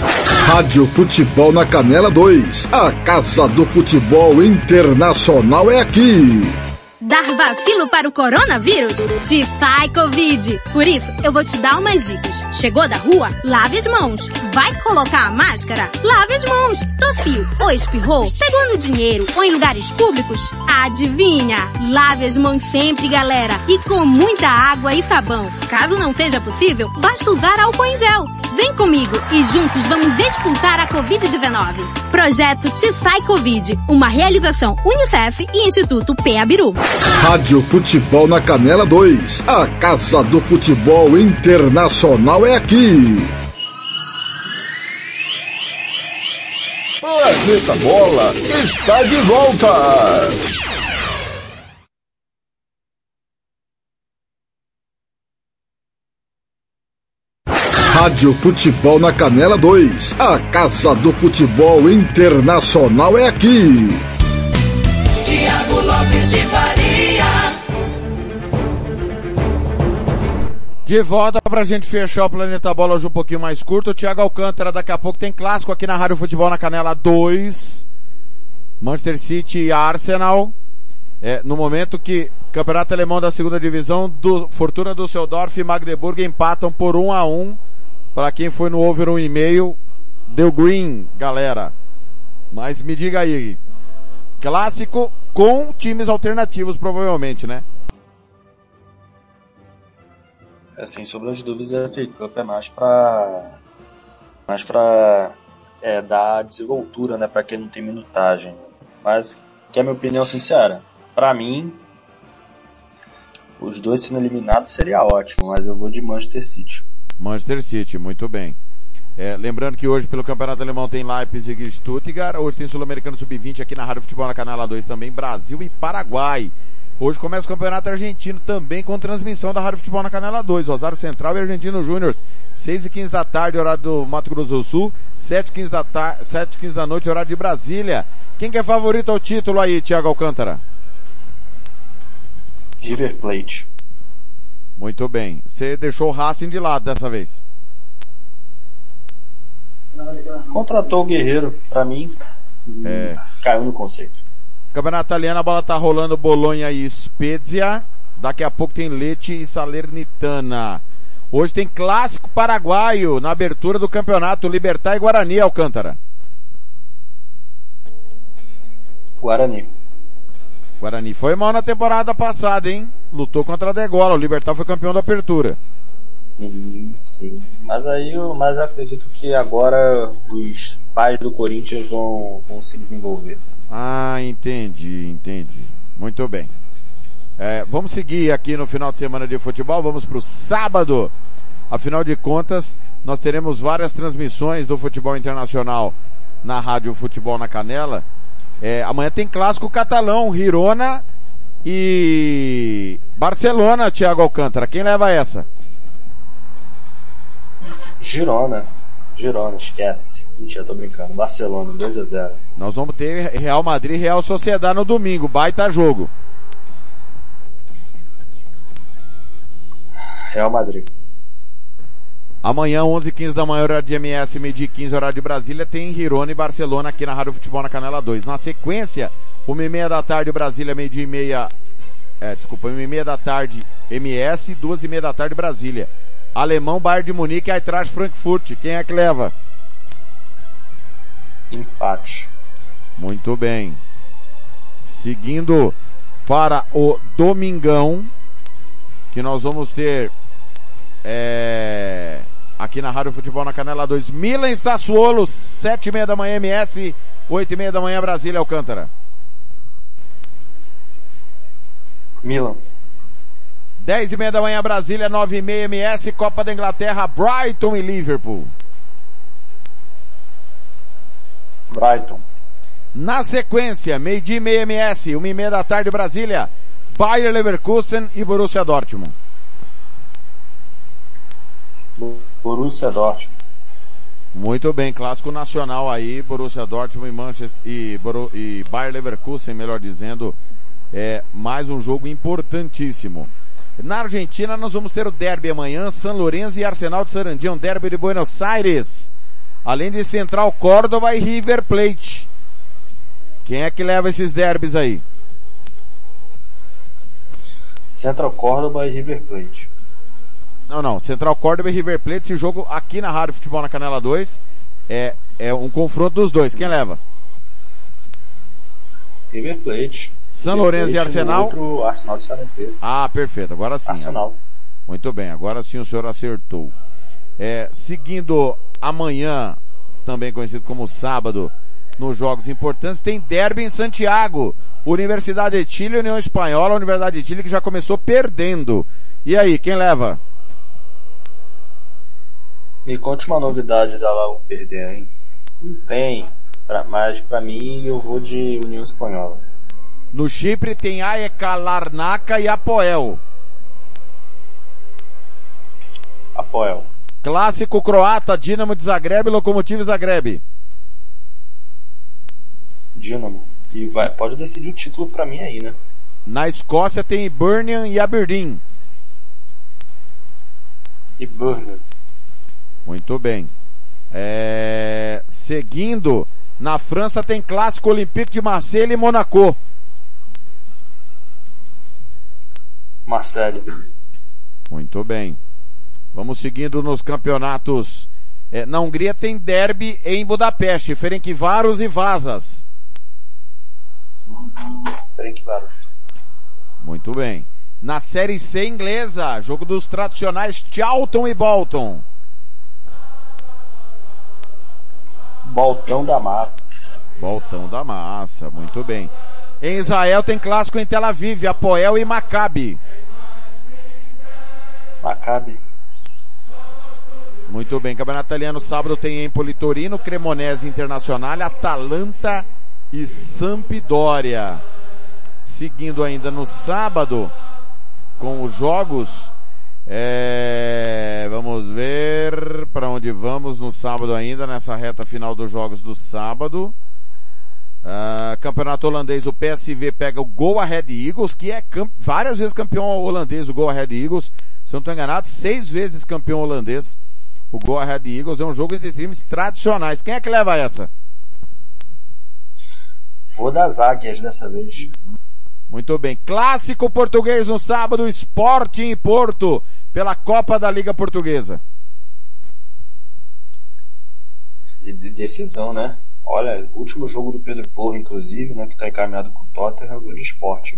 Rádio Futebol na Canela 2. A Casa do Futebol Internacional é aqui. Dar vacilo para o coronavírus? Te sai Covid. Por isso, eu vou te dar umas dicas. Chegou da rua? Lave as mãos. Vai colocar a máscara? Lave as mãos. Tossiu ou espirrou? Pegou no dinheiro ou em lugares públicos? Adivinha? Lave as mãos sempre, galera. E com muita água e sabão. Caso não seja possível, basta usar álcool em gel. Vem comigo e juntos vamos expulsar a Covid-19. Projeto Te Sai Covid, uma realização Unicef e Instituto Peabiru. Rádio Futebol na Canela 2. A Casa do Futebol Internacional é aqui. Planeta Bola está de volta. Rádio Futebol na Canela 2. A Casa do Futebol Internacional é aqui. Tiago Lopes de Faria. De volta pra gente fechar o Planeta Bola hoje um pouquinho mais curto. O Thiago Alcântara, daqui a pouco tem clássico aqui na Rádio Futebol na Canela 2. Manchester City e Arsenal. É, no momento que Campeonato Alemão da segunda divisão, do Fortuna Düsseldorf e Magdeburg empatam por 1 um a 1 um. Para quem foi no over 1,5, deu green, galera. Mas me diga aí, clássico com times alternativos provavelmente, né? É, sem de dúvidas, a FA Cup é mais pra, mais pra é, dar desenvoltura, né, pra quem não tem minutagem. Mas, que é a minha opinião sincera, pra mim, os dois sendo eliminados seria ótimo, mas eu vou de Manchester City. Manchester City, muito bem. É, lembrando que hoje pelo Campeonato Alemão tem Leipzig e Stuttgart, hoje tem Sul-Americano Sub-20 aqui na Rádio Futebol na Canela 2 também, Brasil e Paraguai. Hoje começa o Campeonato Argentino também com transmissão da Rádio Futebol na Canela 2, Rosário Central e Argentino Júnior, 6 e 15 da tarde, horário do Mato Grosso do Sul, 7 e 15 da, tar 7 e 15 da noite, horário de Brasília. Quem que é favorito ao título aí, Thiago Alcântara? River Plate. Muito bem. Você deixou o Racing de lado dessa vez. Contratou o Guerreiro, pra mim, É. caiu no conceito. Campeonato italiano, a bola tá rolando Bolonha e Spezia. Daqui a pouco tem Leite e Salernitana. Hoje tem clássico paraguaio na abertura do campeonato Libertar e Guarani Alcântara. Guarani. Guarani foi mal na temporada passada, hein? Lutou contra a Degola. O Libertar foi campeão da apertura. Sim, sim. Mas aí eu, mas eu acredito que agora os pais do Corinthians vão, vão se desenvolver. Ah, entendi, entendi. Muito bem. É, vamos seguir aqui no final de semana de futebol. Vamos para o sábado. Afinal de contas, nós teremos várias transmissões do futebol internacional na Rádio Futebol na Canela. É, amanhã tem clássico catalão, Girona e Barcelona, Thiago Alcântara. Quem leva essa? Girona. Girona, esquece. Mentira, tô brincando. Barcelona, 2 a 0 Nós vamos ter Real Madrid e Real Sociedade no domingo. Baita jogo. Real Madrid. Amanhã, 11 h 15 da manhã, horário de MS, meio-dia e 15, horário de Brasília, tem Girona e Barcelona aqui na Rádio Futebol na Canela 2. Na sequência, 1 e meia da tarde, Brasília, meio-dia e meia, é, desculpa, 1 e meia da tarde, MS, 2 e meia da tarde, Brasília. Alemão, Bayern de Munique, Eintracht Frankfurt. Quem é que leva? Empate. Muito bem. Seguindo para o domingão, que nós vamos ter é, aqui na Rádio Futebol na Canela 2, Milan e Sassuolo, sete e meia da manhã MS, oito e meia da manhã Brasília Alcântara. Milan. Dez e meia da manhã Brasília, nove e meia MS, Copa da Inglaterra, Brighton e Liverpool. Brighton. Na sequência, meio-dia e meia MS, uma e meia da tarde Brasília, Bayer Leverkusen e Borussia Dortmund. Borussia Dortmund. Muito bem, clássico nacional aí, Borussia Dortmund e Manchester e, e Bayer Leverkusen, melhor dizendo, é mais um jogo importantíssimo. Na Argentina nós vamos ter o derby amanhã, San Lorenzo e Arsenal de Sarandí, um derby de Buenos Aires. Além de Central Córdoba e River Plate. Quem é que leva esses derbys aí? Central Córdoba e River Plate. Não, não. Central Córdoba e River Plate, esse jogo aqui na Rádio Futebol na Canela 2 é, é um confronto dos dois. Quem leva? River Plate. São River Lourenço e Arsenal? Outro Arsenal de Sarandí. Ah, perfeito. Agora sim. Arsenal. Muito bem. Agora sim o senhor acertou. É, seguindo amanhã, também conhecido como sábado, nos jogos importantes, tem derby em Santiago. Universidade de Chile, União Espanhola, Universidade de Chile que já começou perdendo. E aí, quem leva? Me conte uma novidade da Lago perder, hein? Não tem. Pra, mas pra mim eu vou de União Espanhola. No Chipre tem AEK Larnaca e Apoel. Apoel. Clássico croata, Dinamo de Zagreb, Lokomotiv Zagreb. Dinamo. E vai, pode decidir o título pra mim aí, né? Na Escócia tem Birmingham e Aberdeen. E Burner. Muito bem. É... Seguindo, na França tem clássico Olympique de Marseille e Monaco. Marcelo. Muito bem. Vamos seguindo nos campeonatos. É, na Hungria tem derby em Budapeste, Ferencváros e Vazas. Ferencváros. Muito bem. Na Série C inglesa, jogo dos tradicionais Charlton e Bolton. Boltão da Massa. Boltão da Massa, muito bem. Em Israel tem clássico em Tel Aviv, Apoel e Maccabi. Maccabi. Muito bem, Campeonato Italiano, sábado tem Empoli Torino, Cremonese Internacional, Atalanta e Sampdoria. Seguindo ainda no sábado, com os jogos, é, vamos ver para onde vamos no sábado ainda, nessa reta final dos jogos do sábado. Uh, campeonato holandês, o PSV pega o Go Ahead Eagles, que é várias vezes campeão holandês, o Go Ahead Eagles. Se eu não estou enganado, seis vezes campeão holandês. O Go Ahead Eagles é um jogo entre times tradicionais. Quem é que leva essa? Vou das águias dessa vez. Muito bem. Clássico português no sábado, Sporting e Porto, pela Copa da Liga Portuguesa. Decisão, né? Olha, último jogo do Pedro Porro, inclusive, né, que está encaminhado com o Tottenham, o de Sporting.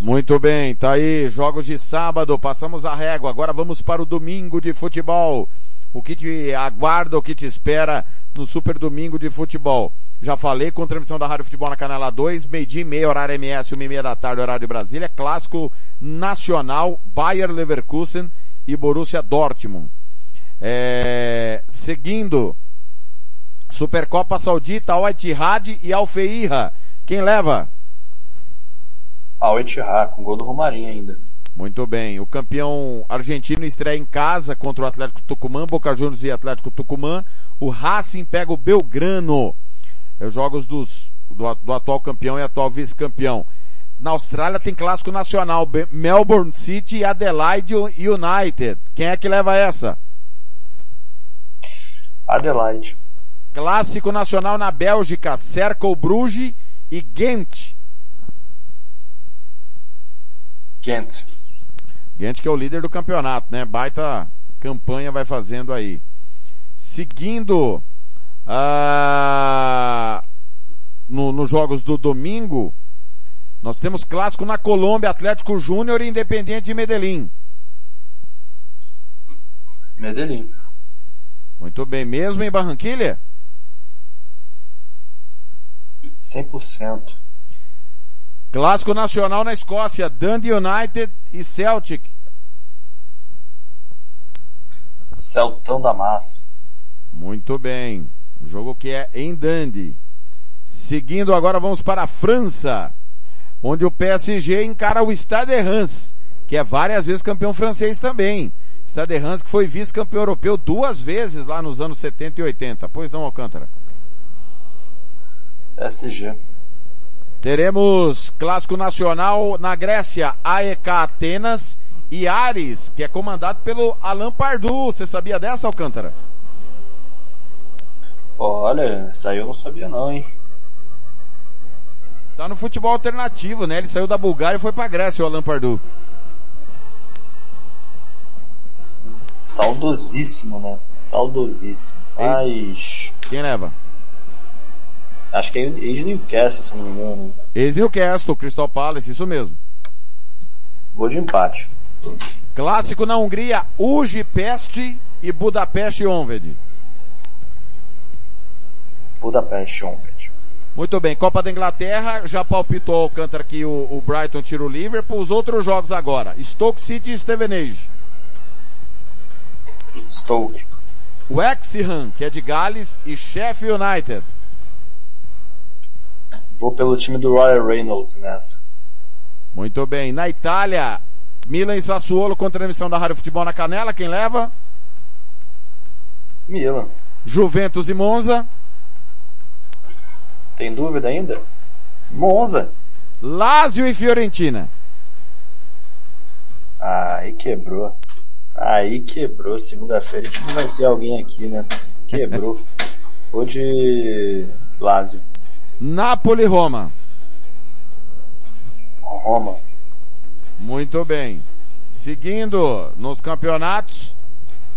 Muito bem, tá aí, jogos de sábado, passamos a régua, agora vamos para o domingo de futebol. O que te aguarda, o que te espera no Super Domingo de Futebol. Já falei com transmissão da Rádio Futebol na Canela 2, meio-dia e meia, horário MS, uma e meia da tarde, horário de Brasília, clássico nacional, Bayer Leverkusen e Borussia Dortmund. É, seguindo, Supercopa Saudita, Al Ittihad e Al Feirra. Quem leva? Al Ittihad, com gol do Romarinho ainda. Muito bem. O campeão argentino estreia em casa contra o Atlético Tucumã, Boca Juniors e Atlético Tucumã. O Racing pega o Belgrano. É os jogos dos, do, do atual campeão e atual vice-campeão. Na Austrália tem clássico nacional, Melbourne City e Adelaide United. Quem é que leva essa? Adelaide. Clássico nacional na Bélgica, Cercle Bruges e Ghent. Ghent. Ghent que é o líder do campeonato, né? Baita campanha vai fazendo aí. Seguindo uh, jogos do domingo, nós temos clássico na Colômbia, Atlético Júnior e Independiente de Medellín. Medellín. Muito bem. Mesmo em Barranquilha? 100%. Clássico nacional na Escócia, Dundee United e Celtic. Celtão da massa. Muito bem. Jogo que é em Dundee. Seguindo agora vamos para a França, onde o PSG encara o Stade Reims, que é várias vezes campeão francês também. Stade Reims que foi vice-campeão europeu duas vezes lá nos anos 70 e 80. Pois não, Alcântara? PSG. Teremos clássico nacional na Grécia, AEK Atenas e Ares, que é comandado pelo Alan Pardu. Você sabia dessa, Alcântara? Olha, isso aí eu não sabia não, hein? Tá no futebol alternativo, né? Ele saiu da Bulgária e foi pra Grécia, o Alan Pardu. Saudosíssimo, né? Saudosíssimo. Mas... Quem leva? Acho que é ex-Newcastle, se não me engano. Ex-Newcastle, Crystal Palace, isso mesmo. Vou de empate. Clássico na Hungria, Uji Peste e Budapeste Honved. Budapeste Honved. Muito bem, Copa da Inglaterra, já palpitou Alcântara aqui o, o Brighton tira o Liverpool. Os outros jogos agora, Stoke City e Stevenage. Stoke. Wexham, que é de Gales, e Sheffield United. Vou pelo time do Royal Reynolds nessa. Muito bem. Na Itália, Milan e Sassuolo com transmissão da Rádio Futebol na Canela. Quem leva? Milan. Juventus e Monza. Tem dúvida ainda? Monza. Lazio e Fiorentina. Aí quebrou. Aí quebrou. Segunda-feira a gente não vai ter alguém aqui, né? Quebrou. Vou de Lazio. Napoli Roma. Roma. Muito bem. Seguindo nos campeonatos,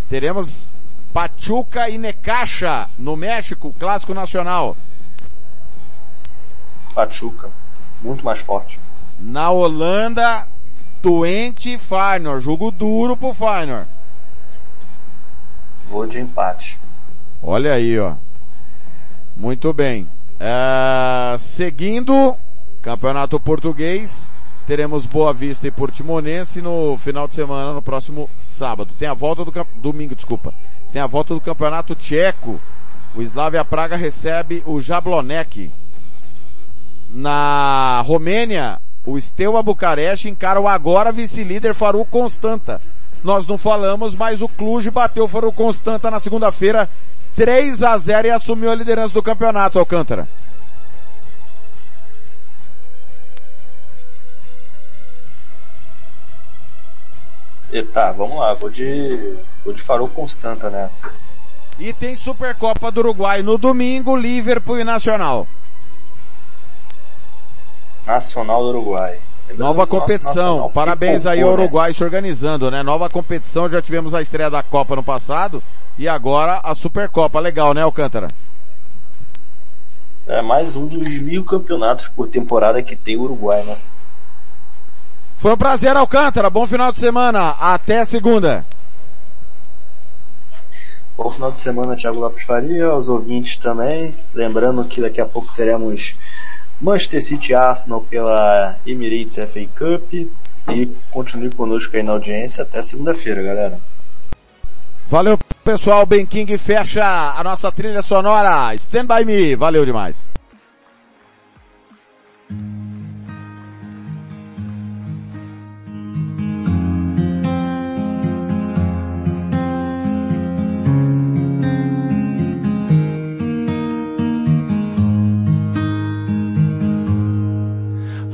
teremos Pachuca e Necaxa no México, clássico nacional. Pachuca, muito mais forte. Na Holanda, Twente e Feyenoord, jogo duro pro Feyenoord. Vou de empate. Olha aí, ó. Muito bem. Uh, seguindo, Campeonato Português, teremos Boa Vista e Portimonense no final de semana, no próximo sábado. Tem a volta do, domingo, desculpa. Tem a volta do Campeonato Tcheco. O Slavia Praga recebe o Jablonek. Na Romênia, o Steaua Bucareste encara o agora vice-líder Faru Constanta. Nós não falamos, mas o Cluj bateu o Faru Constanta na segunda-feira 3 a 0 e assumiu a liderança do campeonato, Alcântara. E tá, vamos lá, vou de. vou de Farol Constanta nessa. E tem Supercopa do Uruguai no domingo, Liverpool e Nacional. Nacional do Uruguai. Nova competição. Parabéns aí ao né? Uruguai se organizando, né? Nova competição, já tivemos a estreia da Copa no passado e agora a Supercopa. Legal, né, Alcântara? É mais um dos mil campeonatos por temporada que tem o Uruguai, né? Foi um prazer, Alcântara. Bom final de semana. Até segunda. Bom final de semana, Thiago Lopes Faria, aos ouvintes também. Lembrando que daqui a pouco teremos Manchester City Arsenal pela Emirates FA Cup. E continue conosco aí na audiência até segunda-feira, galera. Valeu, pessoal. Ben King fecha a nossa trilha sonora. Stand by me. Valeu demais.